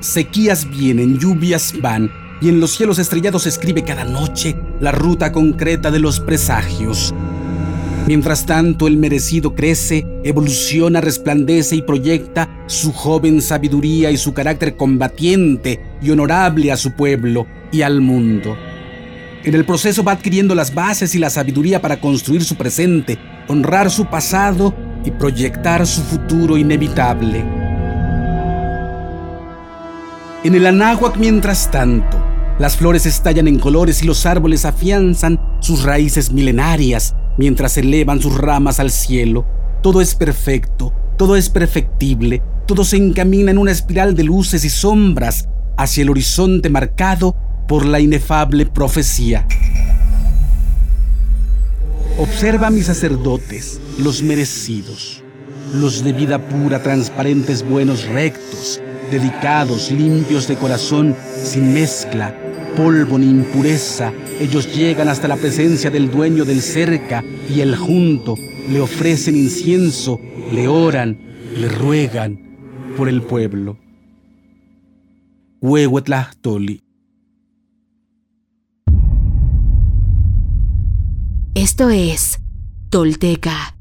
sequías vienen, lluvias van, y en los cielos estrellados escribe cada noche la ruta concreta de los presagios. Mientras tanto, el merecido crece, evoluciona, resplandece y proyecta su joven sabiduría y su carácter combatiente y honorable a su pueblo y al mundo. En el proceso va adquiriendo las bases y la sabiduría para construir su presente, honrar su pasado y proyectar su futuro inevitable. En el Anáhuac, mientras tanto, las flores estallan en colores y los árboles afianzan sus raíces milenarias mientras elevan sus ramas al cielo. Todo es perfecto, todo es perfectible, todo se encamina en una espiral de luces y sombras hacia el horizonte marcado por la inefable profecía. Observa mis sacerdotes, los merecidos, los de vida pura, transparentes, buenos, rectos, dedicados, limpios de corazón, sin mezcla, polvo ni impureza, ellos llegan hasta la presencia del dueño del cerca y el junto, le ofrecen incienso, le oran, le ruegan por el pueblo. Huehuetlahtoli. Esto es Tolteca,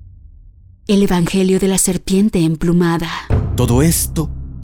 el Evangelio de la Serpiente Emplumada. Todo esto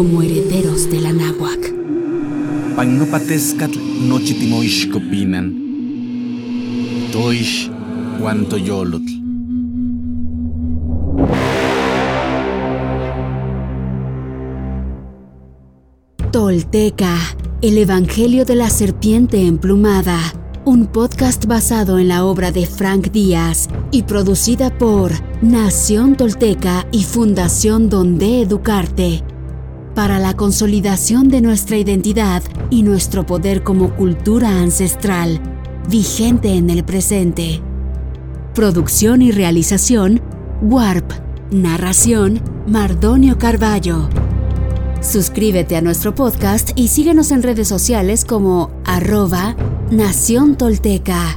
como herederos de la náhuac. Pagnopatescatl nochitimoixcopinan. Toish guantoyolotl. Tolteca, el Evangelio de la Serpiente Emplumada, un podcast basado en la obra de Frank Díaz y producida por Nación Tolteca y Fundación Donde Educarte para la consolidación de nuestra identidad y nuestro poder como cultura ancestral, vigente en el presente. Producción y realización, Warp. Narración, Mardonio Carballo. Suscríbete a nuestro podcast y síguenos en redes sociales como arroba Nación Tolteca.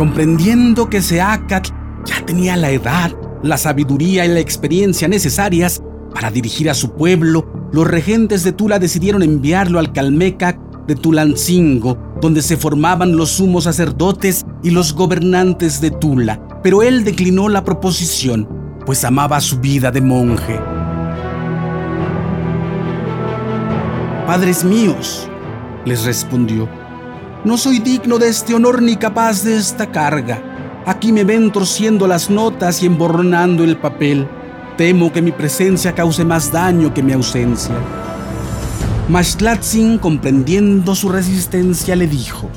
Comprendiendo que Seacat ya tenía la edad, la sabiduría y la experiencia necesarias para dirigir a su pueblo, los regentes de Tula decidieron enviarlo al Calmecac de Tulancingo, donde se formaban los sumos sacerdotes y los gobernantes de Tula. Pero él declinó la proposición, pues amaba su vida de monje. Padres míos, les respondió, no soy digno de este honor ni capaz de esta carga. Aquí me ven torciendo las notas y emborronando el papel. Temo que mi presencia cause más daño que mi ausencia. Mashlatzin, comprendiendo su resistencia, le dijo,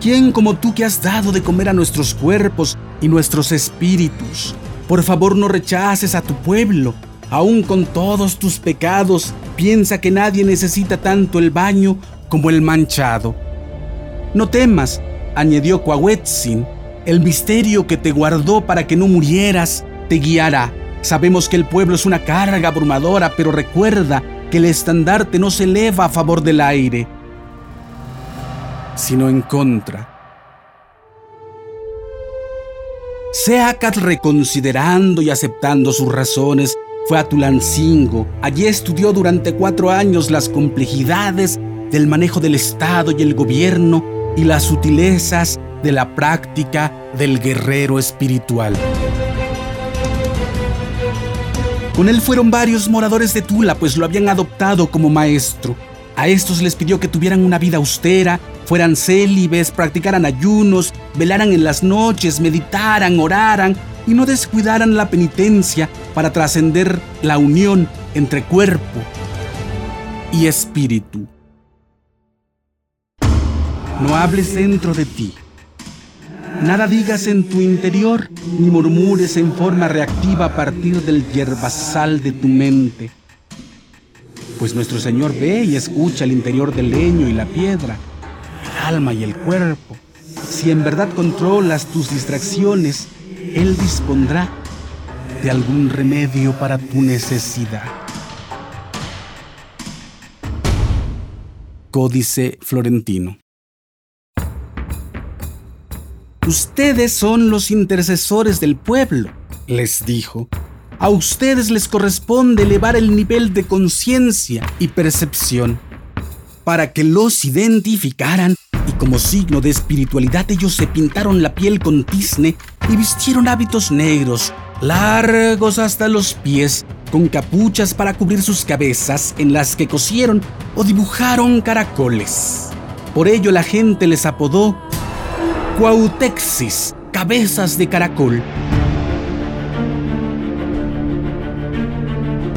¿Quién como tú que has dado de comer a nuestros cuerpos y nuestros espíritus? Por favor no rechaces a tu pueblo. Aún con todos tus pecados, piensa que nadie necesita tanto el baño como el manchado. No temas, añadió Coahuetzin, el misterio que te guardó para que no murieras te guiará. Sabemos que el pueblo es una carga abrumadora, pero recuerda que el estandarte no se eleva a favor del aire, sino en contra. Seacat, reconsiderando y aceptando sus razones, fue a Tulancingo. Allí estudió durante cuatro años las complejidades del manejo del Estado y el gobierno y las sutilezas de la práctica del guerrero espiritual. Con él fueron varios moradores de Tula, pues lo habían adoptado como maestro. A estos les pidió que tuvieran una vida austera, fueran célibes, practicaran ayunos, velaran en las noches, meditaran, oraran y no descuidaran la penitencia para trascender la unión entre cuerpo y espíritu no hables dentro de ti. Nada digas en tu interior, ni murmures en forma reactiva a partir del yerbasal de tu mente. Pues nuestro Señor ve y escucha el interior del leño y la piedra, el alma y el cuerpo. Si en verdad controlas tus distracciones, Él dispondrá de algún remedio para tu necesidad. Códice Florentino Ustedes son los intercesores del pueblo, les dijo. A ustedes les corresponde elevar el nivel de conciencia y percepción para que los identificaran y como signo de espiritualidad ellos se pintaron la piel con tizne y vistieron hábitos negros, largos hasta los pies, con capuchas para cubrir sus cabezas en las que cosieron o dibujaron caracoles. Por ello la gente les apodó Cuautexis, cabezas de caracol.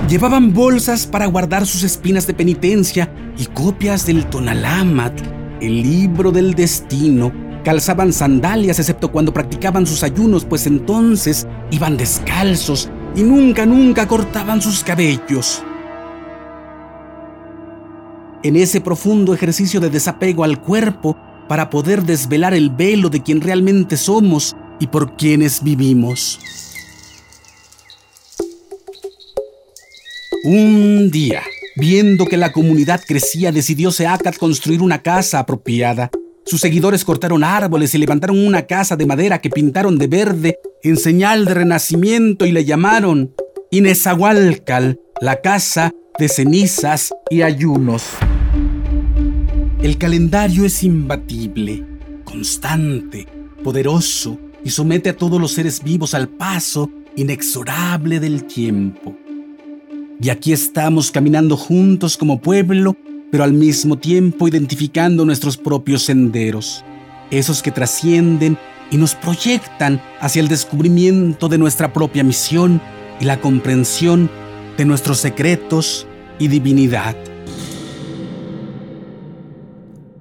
Llevaban bolsas para guardar sus espinas de penitencia y copias del Tonalamat, el libro del destino. Calzaban sandalias excepto cuando practicaban sus ayunos, pues entonces iban descalzos y nunca, nunca cortaban sus cabellos. En ese profundo ejercicio de desapego al cuerpo, para poder desvelar el velo de quien realmente somos y por quienes vivimos. Un día, viendo que la comunidad crecía, decidió Seacat construir una casa apropiada. Sus seguidores cortaron árboles y levantaron una casa de madera que pintaron de verde en señal de renacimiento y le llamaron Inezahualcal, la casa de cenizas y ayunos. El calendario es imbatible, constante, poderoso y somete a todos los seres vivos al paso inexorable del tiempo. Y aquí estamos caminando juntos como pueblo, pero al mismo tiempo identificando nuestros propios senderos, esos que trascienden y nos proyectan hacia el descubrimiento de nuestra propia misión y la comprensión de nuestros secretos y divinidad.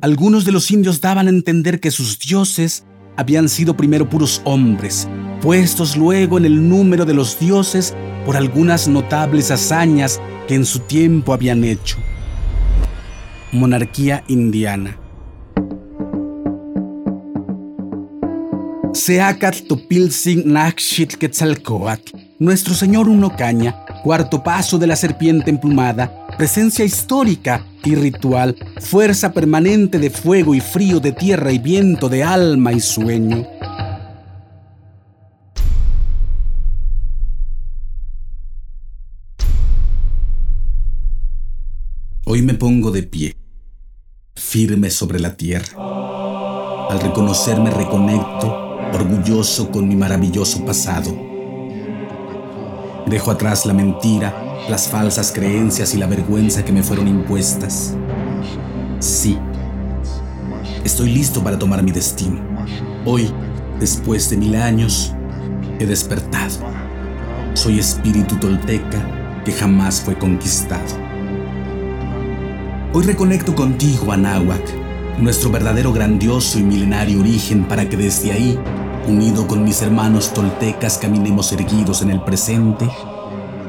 Algunos de los indios daban a entender que sus dioses habían sido primero puros hombres, puestos luego en el número de los dioses por algunas notables hazañas que en su tiempo habían hecho. Monarquía indiana. Seacat Topilsing Nakshit Quetzalcoatl, nuestro señor Unocaña, cuarto paso de la serpiente emplumada, presencia histórica y ritual, fuerza permanente de fuego y frío, de tierra y viento, de alma y sueño. Hoy me pongo de pie, firme sobre la tierra. Al reconocerme reconecto, orgulloso con mi maravilloso pasado. Dejo atrás la mentira, las falsas creencias y la vergüenza que me fueron impuestas. Sí, estoy listo para tomar mi destino. Hoy, después de mil años, he despertado. Soy espíritu tolteca que jamás fue conquistado. Hoy reconecto contigo, Anáhuac, nuestro verdadero grandioso y milenario origen para que desde ahí, unido con mis hermanos toltecas, caminemos erguidos en el presente